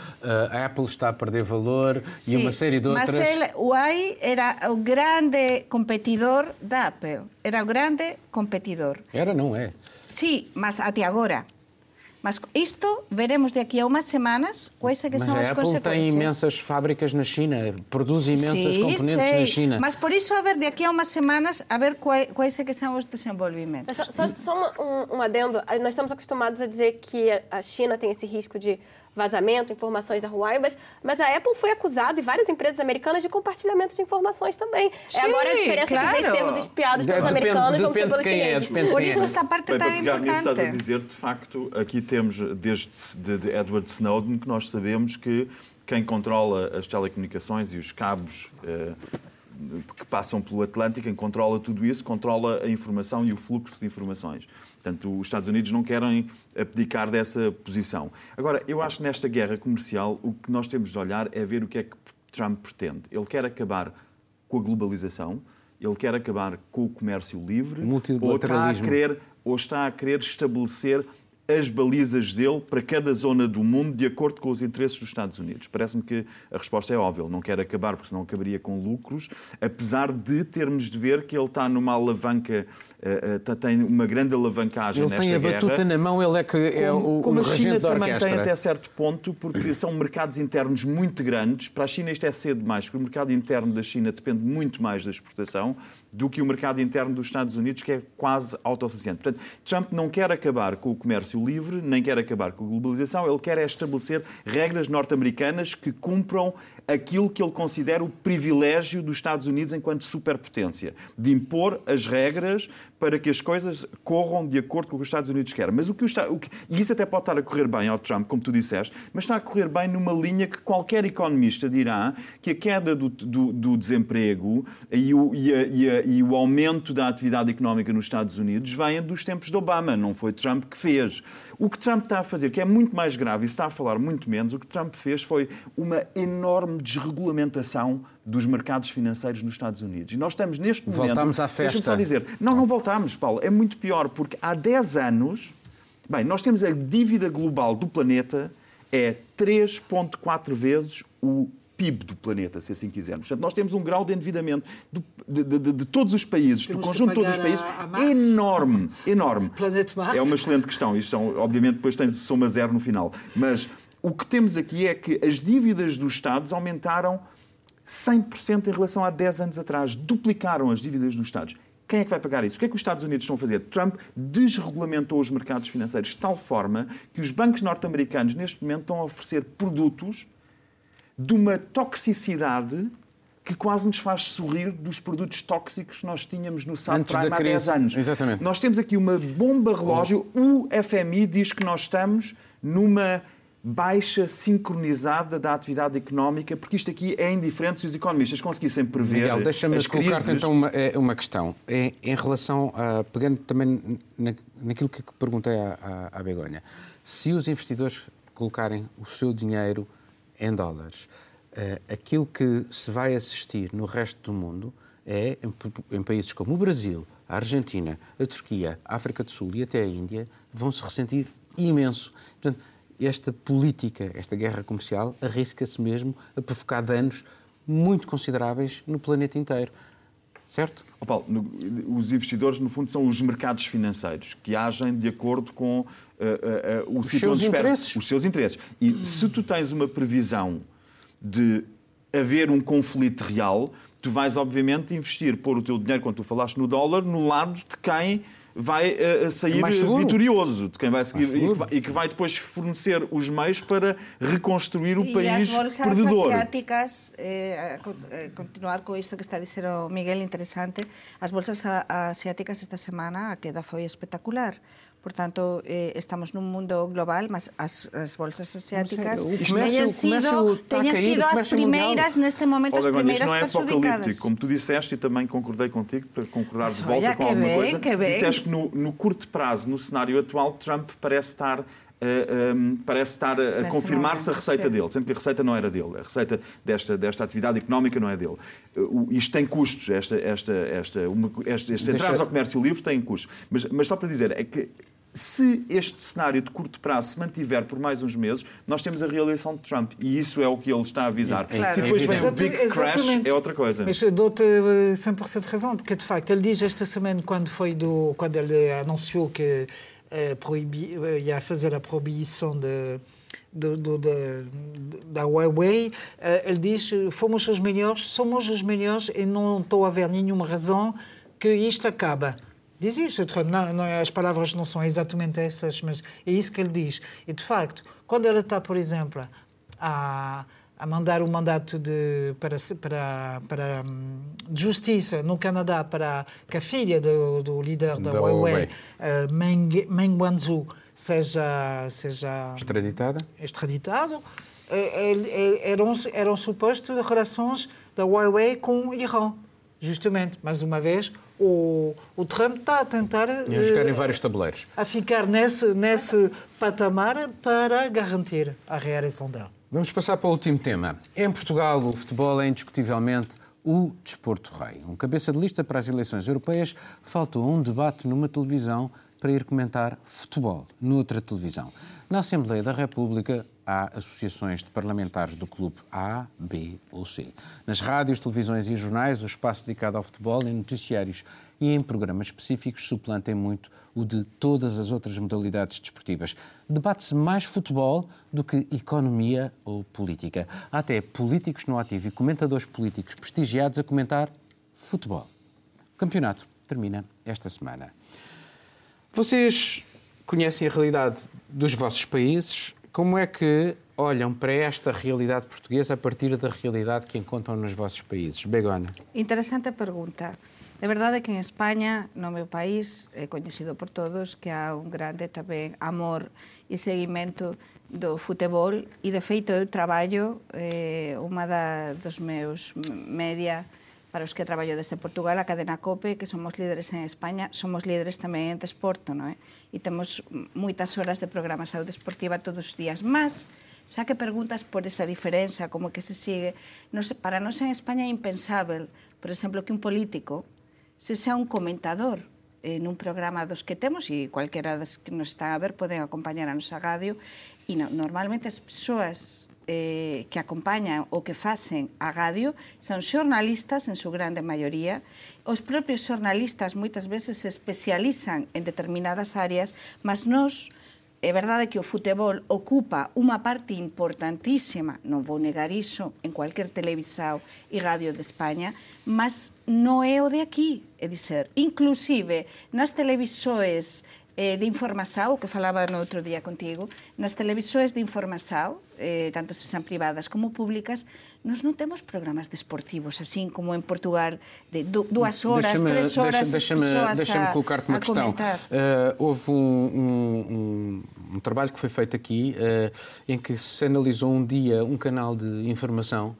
A: a Apple está a perder valor e
E: Sí,
A: uma série de outras.
E: Mas ele, o AI era o grande competidor da Apple. Era o grande competidor.
A: Era, não é?
E: Sí, mas até agora. Mas isto veremos daqui a umas semanas quais é que
A: Mas
E: são
A: a
E: as
A: Apple
E: consequências.
A: tem imensas fábricas na China, produz imensas
E: Sí,
A: componentes
E: sei.
A: na China.
E: Mas por isso, a ver, daqui a umas semanas, a ver quais, quais é que são os desenvolvimentos.
D: Mas só, só- só uma- um, um adendo. Nós estamos acostumados a dizer que a China tem esse risco de vazamento, informações da Huawei, mas, mas a Apple foi acusada e várias empresas americanas de compartilhamento de informações também.
E: Sim,
D: é agora a diferença
E: claro.
D: é que vencemos espiados pelos
A: Depende-
D: americanos, vamos ser
A: depende
D: pelos
A: quem é,
D: chineses.
A: depende de
E: Por isso
A: é.
E: esta parte
B: Bem, para pegar nisso, estás a
E: importante.
B: dizer, de facto, aqui temos, desde de, de Edward Snowden, que nós sabemos que quem controla as telecomunicações e os cabos eh, que passam pelo Atlântico, quem controla tudo isso, controla a informação e o fluxo de informações. Portanto, os Estados Unidos não querem abdicar dessa posição. Agora, eu acho que nesta guerra comercial o que nós temos de olhar é ver o que é que Trump pretende. Ele quer acabar com a globalização, ele quer acabar com o comércio livre, ou está a querer, ou está a querer estabelecer as balizas dele para cada zona do mundo de acordo com os interesses dos Estados Unidos. Parece-me que a resposta é óbvia. Ele não quer acabar porque senão acabaria com lucros, apesar de termos de ver que ele está numa alavanca, eh, tem uma grande alavancagem
A: Ele
B: nesta
A: tem a
B: guerra.
A: batuta na mão, ele é que é o,
B: Como
A: o
B: a China também tem até certo ponto, porque são mercados internos muito grandes. Para a China isto é cedo demais, porque o mercado interno da China depende muito mais da exportação do que o mercado interno dos Estados Unidos, que é quase autossuficiente. Portanto, Trump não quer acabar com o comércio livre, nem quer acabar com a globalização, ele quer é estabelecer regras norte-americanas que cumpram aquilo que ele considera o privilégio dos Estados Unidos enquanto superpotência, de impor as regras para que as coisas corram de acordo com o que os Estados Unidos querem. Mas o que, o o que- e isso até pode estar a correr bem ao Trump, como tu disseste, mas está a correr bem numa linha que qualquer economista dirá que a queda do, do- do desemprego e o, e, a- e a- e o aumento da atividade económica nos Estados Unidos vêm dos tempos de Obama, não foi Trump que fez. O que Trump está a fazer, que é muito mais grave e está a falar muito menos, o que Trump fez foi uma enorme desregulamentação dos mercados financeiros nos Estados Unidos. E nós estamos neste momento...
A: Voltamos à
B: Deixa-me
A: festa.
B: só dizer, não, não voltamos, Paulo. É muito pior, porque há 10 anos, bem, nós temos a dívida global do planeta é 3,4 vezes o PIB do planeta, se assim quisermos. Portanto, nós temos um grau de endividamento do- de, de- de- de todos os países,
C: Temos
B: do conjunto de todos os países,
C: a- a
B: enorme, enorme.
C: Planeta Marte?
B: É uma excelente questão. Isto, são, obviamente, depois tens soma zero no final. Mas o que temos aqui é que as dívidas dos Estados aumentaram 100% em relação a 10 anos atrás. Duplicaram as dívidas dos Estados. Quem é que vai pagar isso? O que é que os Estados Unidos estão a fazer? Trump desregulamentou os mercados financeiros de tal forma que os bancos norte-americanos, neste momento, estão a oferecer produtos de uma toxicidade que quase nos faz sorrir dos produtos tóxicos que nós tínhamos no subprime há 10
A: crise.
B: anos.
A: Exatamente.
B: Nós temos aqui uma bomba relógio. O FMI diz que nós estamos numa baixa sincronizada da atividade económica, porque isto aqui é indiferente se os economistas conseguissem prever
A: Miguel, deixa-me colocar-te então uma, é, uma questão. É, em relação a. pegando também na, naquilo que perguntei à, à, à Begonha. Se os investidores colocarem o seu dinheiro em dólares, eh, aquilo que se vai assistir no resto do mundo é, em, em países como o Brasil, a Argentina, a Turquia, a África do Sul e até a Índia, vão se ressentir imenso. Portanto, esta política, esta guerra comercial, arrisca-se mesmo a provocar danos muito consideráveis no planeta inteiro. Certo?
B: Ó Paulo, no- os investidores, no fundo, são os mercados financeiros que agem de acordo com eh, eh, eh, o sítio
A: seus
B: onde espera-
A: interesses.
B: os seus interesses. E se tu tens uma previsão de haver um conflito real, tu vais, obviamente, investir, pôr o teu dinheiro, quando tu falaste no dólar, no lado de quem vai eh, sair
A: seguro.
B: vitorioso, de quem vai seguir e que vai, e que vai depois fornecer os meios para reconstruir o
E: E as
B: país
E: bolsas
B: perdedor.
E: asiáticas, eh, continuar com isto que está a dizer o Miguel, interesante, as bolsas asiáticas esta semana a queda foi espectacular. Portanto, eh, estamos num mundo global, mas as, as bolsas asiáticas
A: comércio-
E: teñen sido, teñen sido as primeiras, neste momento, as
B: Olha, isto
E: primeiras
B: não é apocalíptico, como tu disseste e também concordei contigo para concordar
E: Mas
B: de volta
E: olha,
B: com
E: que
B: alguma
E: bem,
B: coisa.
E: que bem.
B: Disseste que no, no curto prazo, no cenário atual, Trump parece estar. eh, um, parece estar a, confirmar-se a receita
E: sim.
B: dele, sendo que a receita não era dele. A receita desta, desta atividade económica não é dele. O- Isto tem custos, esta, esta, esta, uma, estes entraves
A: Deixa-
B: ao comércio livre têm custos. Mas, mas só para dizer, é que se este cenário de curto prazo se mantiver por mais uns meses, nós temos a reeleição de Trump. E isso é o que ele está a avisar.
A: É-
B: se
A: é
B: depois vem o big crash,
C: exatamente.
B: é outra coisa.
C: Mas dou-te eh, 100% de razão, porque de facto ele diz esta semana, quando, foi do, quando ele anunciou que eh, proibi, eh, ia fazer a proibição de, do, do, da- da Huawei, eh, ele diz fomos os melhores, somos os melhores e não estou a ver nenhuma razão que isto acaba. Diz. Não, não, as palavras não são exatamente essas, mas é isso que ele diz. E, de facto, quando ele está, por exemplo, a, a mandar o um mandato de, para, para, para de justiça no Canadá para que a filha do, do líder da, da Huawei, Huawei. Uh, Meng, Meng Wanzhou, seja, seja
A: extraditada,
C: extraditado, eram, eram supostas relações da Huawei com o Irã, justamente. Mais uma vez, o, o Trump está a tentar...
A: E a jogar em eh, vários tabuleiros.
C: A ficar nesse, nesse patamar para garantir a reeleição dela.
A: Vamos passar para o último tema. Em Portugal, o futebol é indiscutivelmente o desporto rei. Um cabeça de lista para as eleições europeias faltou um debate numa televisão para ir comentar futebol noutra televisão. Na Assembleia da República há associações de parlamentares do clube A, B ou C. Nas rádios, televisões e jornais, o espaço dedicado ao futebol em noticiários e em programas específicos suplantem muito o de todas as outras modalidades desportivas. Debate-se mais futebol do que economia ou política. Há até políticos no ativo e comentadores políticos prestigiados a comentar futebol. O campeonato termina esta semana. Vocês conhecem a realidade dos vossos países. Como é que olham para esta realidade portuguesa a partir da realidade que encontram nos vossos países? Begona.
E: Interessante pergunta. A verdade é que en España, no meu país, é coñecido por todos que há un grande tamén amor e seguimento do futebol e, de feito, eu traballo eh, unha dos meus media para os que traballo desde Portugal, a cadena COPE, que somos líderes en España, somos líderes tamén en desporto, non é? E temos moitas horas de programa saúde deportiva todos os días. Mas, xa que preguntas por esa diferenza, como que se sigue, nos, para nós en España é impensável, por exemplo, que un político se sea un comentador en un programa dos que temos e cualquera das que nos están a ver poden acompañar a nosa radio E no, normalmente as persoas eh, que acompañan ou que facen a radio son xornalistas, en súa grande maioría. Os propios xornalistas moitas veces se especializan en determinadas áreas, mas nos é verdade que o futebol ocupa unha parte importantísima, non vou negar iso, en cualquier televisao e radio de España, mas non é o de aquí, é dizer, inclusive nas televisores eh, de informação, que falaba no outro día contigo, nas televisões de informação, eh, tanto se são privadas como públicas, nós não temos programas desportivos, assim como em Portugal, de duas horas, três horas,
A: deixa, deixa Deixa-me colocar-te uma questão. Uh, houve um, um, um, um, trabalho que foi feito aqui uh, em que se analisou um dia um canal de informação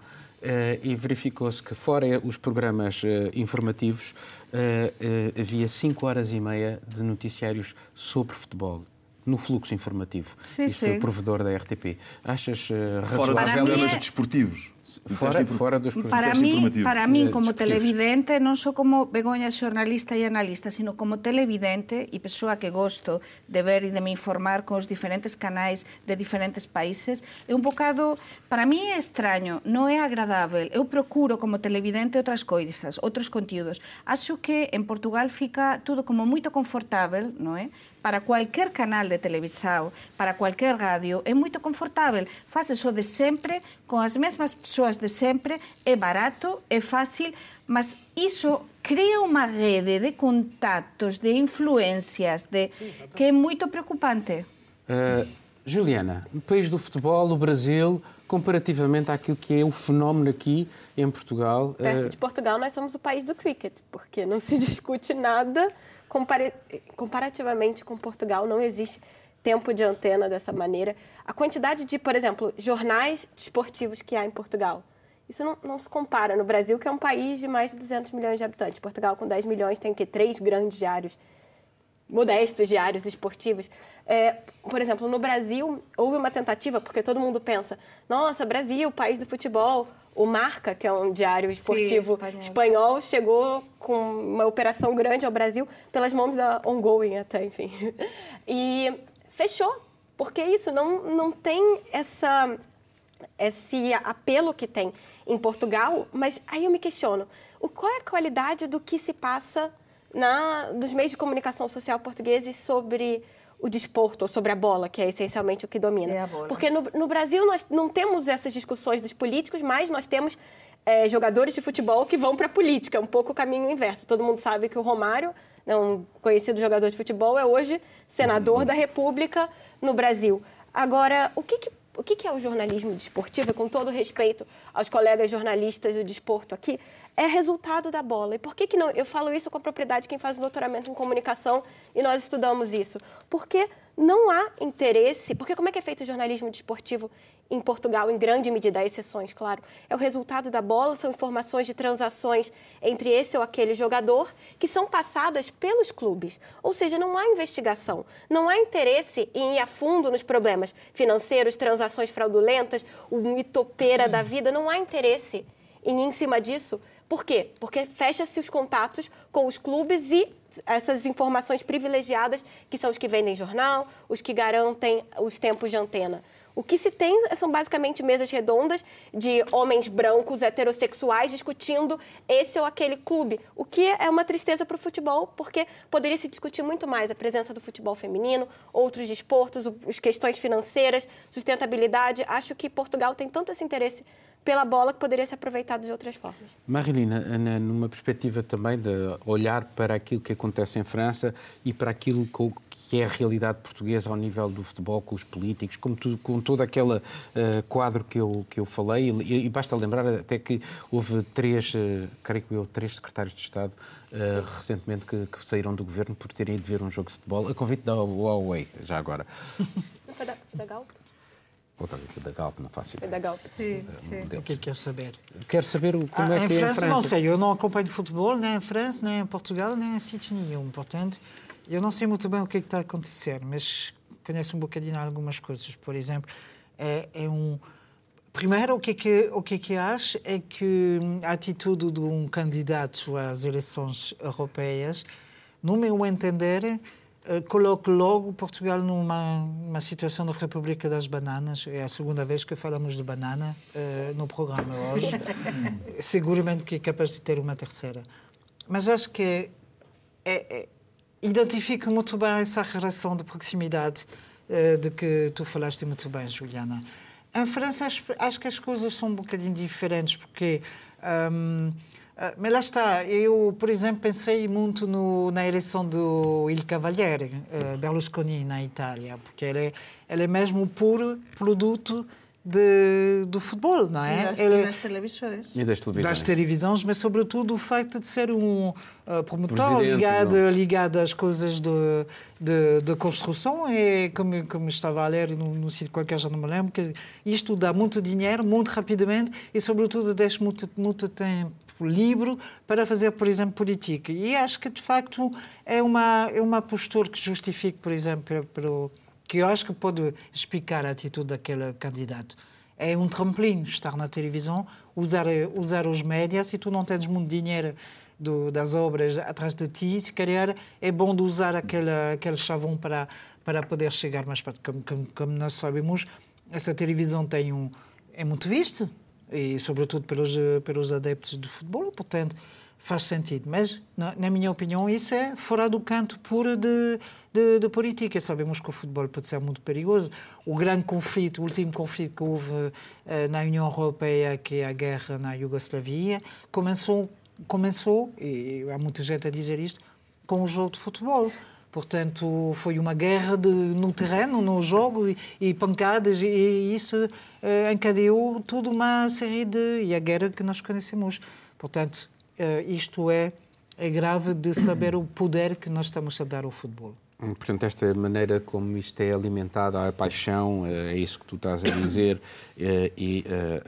A: e verificou-se que, fora os programas uh, informativos, uh, havia 5 horas e meia de noticiários sobre futebol no fluxo informativo.
E: Sim, Isso sim.
A: foi o provedor da RTP. Achas
B: Fora dos programas desportivos?
A: Fora, fora dos
E: para mí, para mí, como televidente, non só como Begoña xornalista e analista, sino como televidente e persoa que gosto de ver e de me informar con os diferentes canais de diferentes países, é un bocado, para mí é extraño, non é agradável. Eu procuro como televidente outras coisas, outros contidos. Acho que en Portugal fica tudo como moito confortável, non é? Para cualquier canal de televisão, para qualquer rádio, é muito confortável. Faz o de sempre, com as mesmas pessoas de sempre, é barato, é fácil, mas isso cria uma rede de contatos, de influências, de... que é muito preocupante.
A: Uh, Juliana, no país do futebol, o Brasil, comparativamente àquilo que é o fenómeno aqui em Portugal...
D: Perto uh... de Portugal, nós somos o país do cricket, porque não se discute nada comparativamente com Portugal, não existe tempo de antena dessa maneira. A quantidade de, por exemplo, jornais desportivos que há em Portugal, isso não, não, se compara. No Brasil, que é um país de mais de 200 milhões de habitantes. Portugal, com 10 milhões, tem que três grandes diários, modestos diários esportivos. É, por exemplo, no Brasil, houve uma tentativa, porque todo mundo pensa, nossa, Brasil, país do futebol, o Marca, que é um diário esportivo Sim, espanhol. espanhol. chegou com uma operação grande ao Brasil pelas mãos da Ongoing até, enfim. E fechou, porque isso não, não tem essa, esse apelo que tem em Portugal, mas aí eu me questiono, o, qual é a qualidade do que se passa na, nos meios de comunicação social portugueses sobre o desporto, ou sobre a bola, que é essencialmente o que domina.
E: É
D: Porque no, no, Brasil nós não temos essas discussões dos políticos, mas nós temos é, jogadores de futebol que vão para a política, um pouco o caminho inverso. Todo mundo sabe que o Romário, né, um conhecido jogador de futebol, é hoje senador da República no Brasil. Agora, o que, que o que é o jornalismo desportivo, com todo respeito aos colegas jornalistas do desporto aqui, é resultado da bola. E por que, que não? Eu falo isso com a propriedade quem faz o doutoramento em comunicação e nós estudamos isso. Porque não há interesse. Porque como é que é feito o jornalismo desportivo em Portugal, em grande medida, há exceções, claro. É o resultado da bola, são informações de transações entre esse ou aquele jogador que são passadas pelos clubes. Ou seja, não há investigação, não há interesse em ir a fundo nos problemas financeiros, transações fraudulentas, o mitopeira da vida, não há interesse em ir em cima disso. Por quê? Porque fecha-se os contatos com os clubes e essas informações privilegiadas, que são os que vendem jornal, os que garantem os tempos de antena. O que se tem são basicamente mesas redondas de homens brancos heterossexuais discutindo esse ou aquele clube, o que é uma tristeza para o futebol, porque poderia se discutir muito mais a presença do futebol feminino, outros desportos, as questões financeiras, sustentabilidade. Acho que Portugal tem tanto esse interesse pela bola que poderia ser aproveitado de outras formas.
A: Marilina, numa perspectiva também de olhar para aquilo que acontece em França e para aquilo que é a realidade portuguesa ao nível do futebol, com os políticos, com, tudo, com todo aquele uh, quadro que eu, que eu falei, e, e, basta lembrar até que houve três, uh, creio que eu, três secretários de Estado uh, recentemente que, que, saíram do governo por terem ido ver um jogo de futebol, a convite da Huawei, já agora.
D: Não foi da, foi da Galp?
A: Outra vez da Galp, não faço ideia.
D: Foi da Galp.
E: Sim, sim.
C: O que é que quer saber?
A: Quero saber como
C: ah,
A: é que
C: em
A: é
C: França,
A: em França.
C: Não sei, eu não acompanho futebol nem em França, nem em Portugal, nem em sítio nenhum. Portanto, eu não sei muito bem o que, é que está a acontecer, mas conheço um bocadinho algumas coisas. Por exemplo, é, é um. Primeiro, o que, é que, o que é que acho é que a atitude de um candidato às eleições europeias, no meu entender, eh, coloca logo Portugal numa uma situação de República das Bananas. É a segunda vez que falamos de banana uh, no programa hoje. Seguramente que é capaz de ter uma terceira. Mas acho que é, é, identifica muito bem essa relação de proximidade uh, de que tu falaste muito bem, Juliana. Em França, acho, que as coisas são um bocadinho diferentes, porque. Um, ah, mas lá está, eu, por exemplo, pensei muito no, na eleição do Il Cavaliere, uh, Berlusconi, na Itália, porque ele é, ele é mesmo o puro produto de, do futebol, não é?
E: E das,
C: ele,
E: das televisões.
A: E das televisões.
C: Das televisões, mas sobretudo o facto de ser um uh, promotor ligado, ligado às coisas de, de, de, construção. É como, como estava a ler num, num sítio qualquer, já não me lembro, que isto dá muito dinheiro, muito rapidamente e, sobretudo, deixa muito, muito tempo livre para fazer, por exemplo, política. E acho que, de facto, é uma, é uma postura que justifica, por exemplo, pelo, que eu acho que pode explicar a atitude daquele candidato. É um trampolim estar na televisão, usar, usar os médias e tu não tens muito dinheiro do, das obras atrás de ti, se calhar é bom de usar aquele, aquele chavão para, para poder chegar mais perto. Como, como, como nós sabemos, essa televisão tem um, é muito vista, e sobretudo pelos, pelos adeptos do futebol, portanto faz sentido. Mas, na, na, minha opinião, isso é fora do canto puro de, de, de, política. Sabemos que o futebol pode ser muito perigoso. O grande conflito, o último conflito que houve uh, na União Europeia, que é a guerra na Iugoslavia, começou, começou, e há muita gente a dizer isto, com o jogo de futebol. Portanto, foi uma guerra de, no terreno, no jogo, e, e pancadas, e, e isso uh, encadeou toda uma série de. e a guerra que nós conhecemos. Portanto, isto é, é grave de saber o poder que nós estamos a dar ao futebol.
A: Hum, portanto, esta maneira como isto é alimentado, a paixão, eh, é isso que tu estás a dizer, e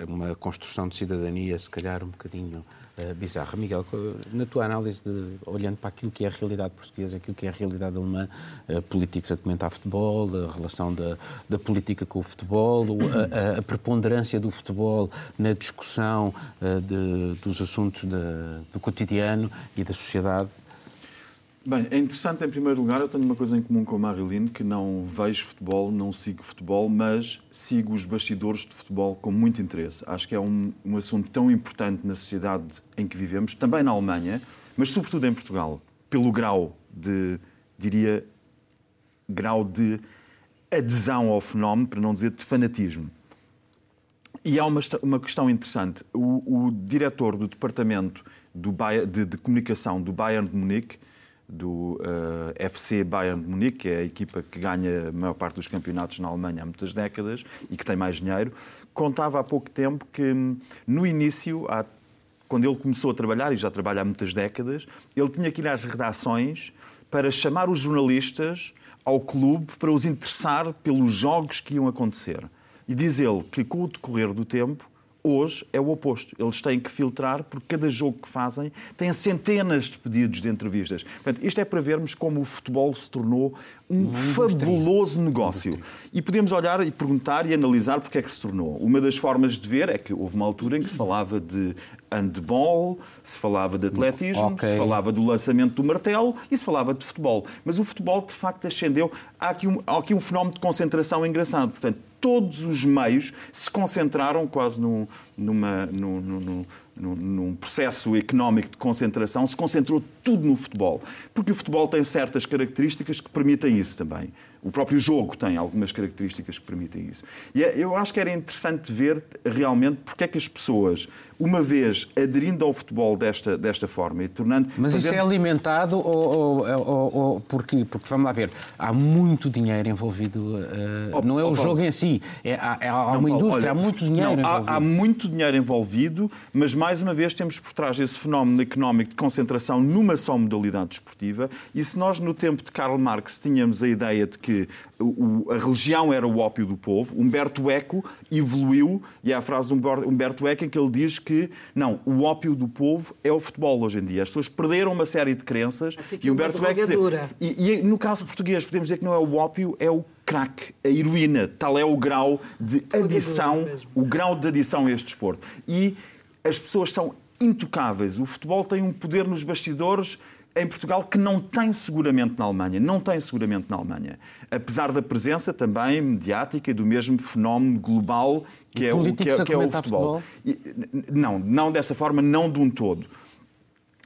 A: uma construção de cidadania, se calhar um bocadinho uh, bizarra. Miguel, na tua análise, de, olhando para aquilo que é a realidade portuguesa, aquilo que é a realidade alemã, uh, políticos a comentar futebol, a relação da, da política com o futebol, a, a, preponderância do futebol na discussão uh, de, dos assuntos de, do cotidiano e da sociedade,
B: Bem, é interessante, em primeiro lugar, eu tenho uma coisa em comum com a Marilyn, que não vejo futebol, não sigo futebol, mas sigo os bastidores de futebol com muito interesse. Acho que é um, um assunto tão importante na sociedade em que vivemos, também na Alemanha, mas sobretudo em Portugal, pelo grau de, diria, grau de adesão ao fenómeno, para não dizer de fanatismo. E há uma, uma questão interessante. O, o diretor do departamento do, de, de, comunicação do Bayern de Munique, do uh, eh, FC Bayern de Munique, que é a equipa que ganha a maior parte dos campeonatos na Alemanha há muitas décadas e que tem mais dinheiro, contava há pouco tempo que no início, há, quando ele começou a trabalhar, e já trabalha há muitas décadas, ele tinha que ir às redações para chamar os jornalistas ao clube para os interessar pelos jogos que iam acontecer. E diz ele que, com o decorrer do tempo, hoje é o oposto. Eles têm que filtrar, porque cada jogo que fazem tem centenas de pedidos de entrevistas. Portanto, isto é para vermos como o futebol se tornou um fabuloso negócio. E podemos olhar e perguntar e analisar porque é que se tornou. Uma das formas de ver é que houve uma altura em que se falava de handball, se falava de atletismo, okay. se falava do lançamento do martelo e se falava de futebol. Mas o futebol, de facto, ascendeu. Há aqui um, há aqui um fenómeno de concentração engraçado. Portanto, todos os meios se concentraram quase num, numa, num, num, num, processo económico de concentração, se concentrou tudo no futebol. Porque o futebol tem certas características que permitem isso também. O próprio jogo tem algumas características que permitem isso. E é, eu acho que era interessante ver realmente porque é que as pessoas, uma vez aderindo ao futebol desta, desta forma e tornando.
A: Mas fazendo... isso é alimentado ou, ou, ou, ou porque, porque, vamos lá ver, há muito dinheiro envolvido. Uh, oh, não é o oh, jogo em si, é, há, há não, uma indústria, olha, há muito dinheiro
B: não,
A: envolvido.
B: Há, há muito dinheiro envolvido, mas mais uma vez temos por trás esse fenómeno económico de concentração numa só modalidade desportiva. E se nós, no tempo de Karl Marx, tínhamos a ideia de que o, a religião era o ópio do povo, Humberto Eco evoluiu, e há a frase de Humberto Eco em que ele diz que não, o ópio do povo é o futebol hoje em dia. As pessoas perderam uma série de crenças.
C: E Humberto Eco dizer,
B: e, e no caso português podemos dizer que não é o ópio, é o crack, a heroína. Tal é o grau de adição, o grau de adição a este desporto. E as pessoas são intocáveis. O futebol tem um poder nos bastidores em Portugal que não tem seguramente na Alemanha. Não tem seguramente na Alemanha. Apesar da presença também mediática do mesmo fenómeno global que é, o, que é, que é o futebol. futebol. Não, não dessa forma, não de um todo.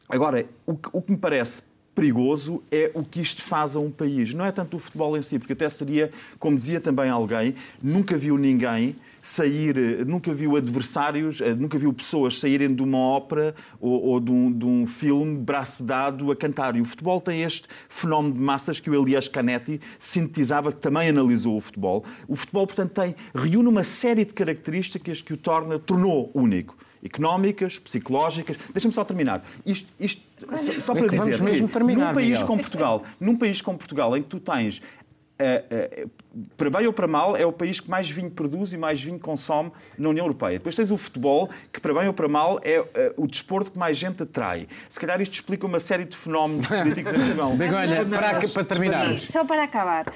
B: Agora, o que, o que me parece perigoso é o que isto faz a um país. Não é tanto o futebol em si, porque até seria, como dizia também alguém, nunca viu ninguém sair, eh, nunca viu adversários, eh, nunca viu pessoas saírem de uma ópera ou, ou de, um, de, um, filme braço dado a cantar. E o futebol tem este fenómeno de massas que o Elias Canetti sintetizava, que também analisou o futebol. O futebol, portanto, tem, reúne uma série de características que o torna, tornou único económicas, psicológicas. Deixa-me só terminar. Isto, isto só, só é para dizer
A: mesmo terminar,
B: num país
A: Miguel.
B: como Portugal, num país como Portugal, em que tu tens Uh, uh, para bem ou para mal, é o país que mais vinho produz e mais vinho consome na União Europeia. Depois tens o futebol, que para bem ou para mal é uh, o desporto que mais gente atrai. Se calhar isto explica uma série de fenómenos políticos em Portugal.
A: Begonha, para, para terminar.
E: Só para acabar.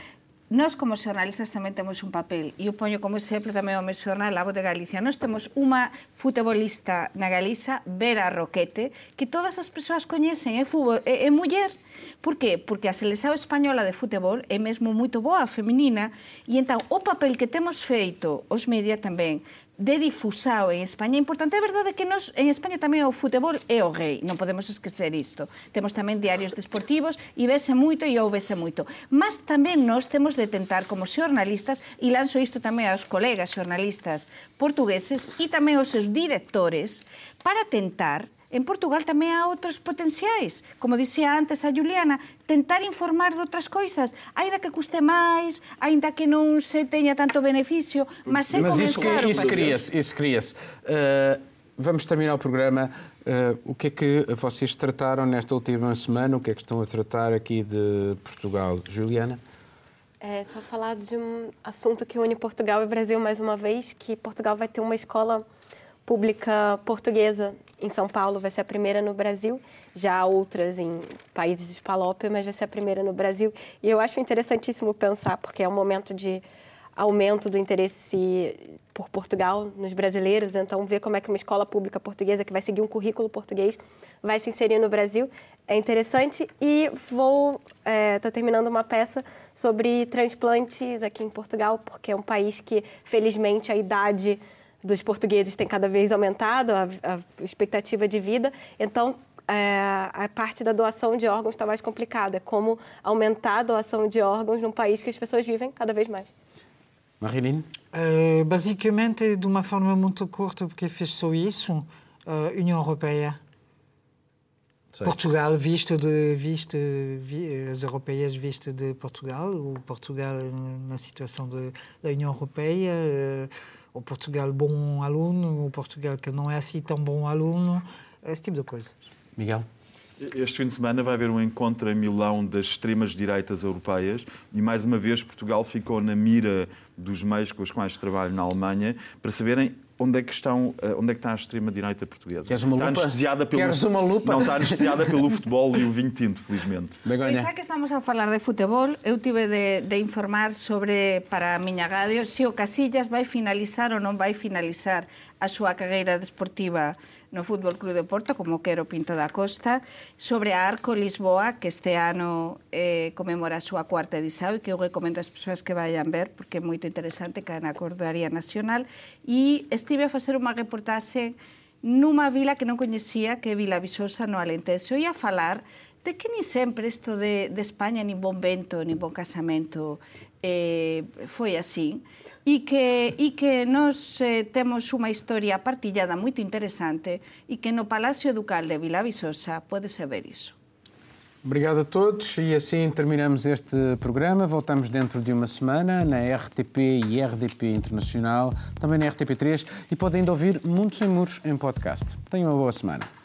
E: Nós, como xornalistas, tamén temos un papel. E eu poño como exemplo tamén o meu xornal La Voz de Galicia. Nós temos unha futebolista na Galiza, Vera Roquete, que todas as persoas coñecen, é, fútbol, é, é muller, Por qué? Porque a selección española de fútbol é mesmo moito boa feminina e entón o papel que temos feito os media tamén de difusao en España. Importante é verdade que nos, en España tamén o futebol é o rei, non podemos esquecer isto. Temos tamén diarios desportivos e vese moito e ouvese moito. Mas tamén nós temos de tentar como xornalistas, e lanzo isto tamén aos colegas xornalistas portugueses e tamén aos seus directores, para tentar En Portugal tamén há outros potenciais. Como dixía antes a Juliana, tentar informar de outras coisas, aínda que custe máis, aínda que non se teña tanto beneficio, mas sem
A: mas
E: isso,
A: isso queria-se, isso queria-se. Uh, vamos terminar o programa. Uh, o que é que vocês trataram nesta última semana? O que é que estão a tratar aqui de Portugal? Juliana?
D: É, só falar de um assunto que une Portugal e Brasil mais uma vez, que Portugal vai ter uma escola pública portuguesa em São Paulo, vai ser a primeira no Brasil. Já há outras em países de Palópia, mas vai ser a primeira no Brasil. E eu acho interessantíssimo pensar, porque é um momento de aumento do interesse por Portugal nos brasileiros. Então, ver como é que uma escola pública portuguesa que vai seguir um currículo português vai se inserir no Brasil é interessante. E vou estou é, terminando uma peça sobre transplantes aqui em Portugal, porque é um país que, felizmente, a idade dos portugueses tem cada vez aumentado, a, a expectativa de vida. Então, é, a parte da doação de órgãos está mais complicada. Como aumentar a doação de órgãos num país que as pessoas vivem cada vez mais.
A: Marilene?
C: Uh, basicamente, de uma forma muito curta, porque fez só isso, uh, União Europeia. Sei. Portugal visto de visto vi, as europeias visto de Portugal o Portugal na situação de, da União Europeia uh, o Portugal bom aluno o Portugal que não é assim tão bom aluno esse tipo de coisas
A: Miguel?
B: Este fim de semana vai haver um encontro em Milão das extremas direitas europeias e mais uma vez Portugal ficou na mira dos meios com os quais trabalho na Alemanha. Para saberem onde é que estão eh, onde é que está a extrema direita portuguesa
A: Queres uma
B: está
A: lupa?
B: anestesiada pelo
A: Queres uma lupa?
B: não está anestesiada pelo futebol e o vinho tinto felizmente
E: xa que estamos a falar de futebol eu tive de, de informar sobre para a miña radio se o Casillas vai finalizar ou non vai finalizar a súa carreira desportiva no Fútbol Club de Porto, como quero Pinto da Costa, sobre a Arco Lisboa, que este ano eh, comemora a súa cuarta edición e que eu recomendo ás persoas que vayan ver, porque é moito interesante, que é na Cordoaría Nacional. E estive a facer unha reportaxe numa vila que non coñecía, que é Vila Visosa, no Alentejo, e a falar de que ni sempre isto de, de España ni bon vento, ni bon casamento eh, foi así e que, e que nos eh, temos unha historia partillada moito interesante e que no Palacio Ducal de Vila Viçosa pode-se ver iso.
A: Obrigado a todos e assim terminamos este programa. Voltamos dentro de uma semana na RTP e RDP Internacional, também na RTP3 e podem ainda ouvir Muitos Sem Muros em podcast. Tenham uma boa semana.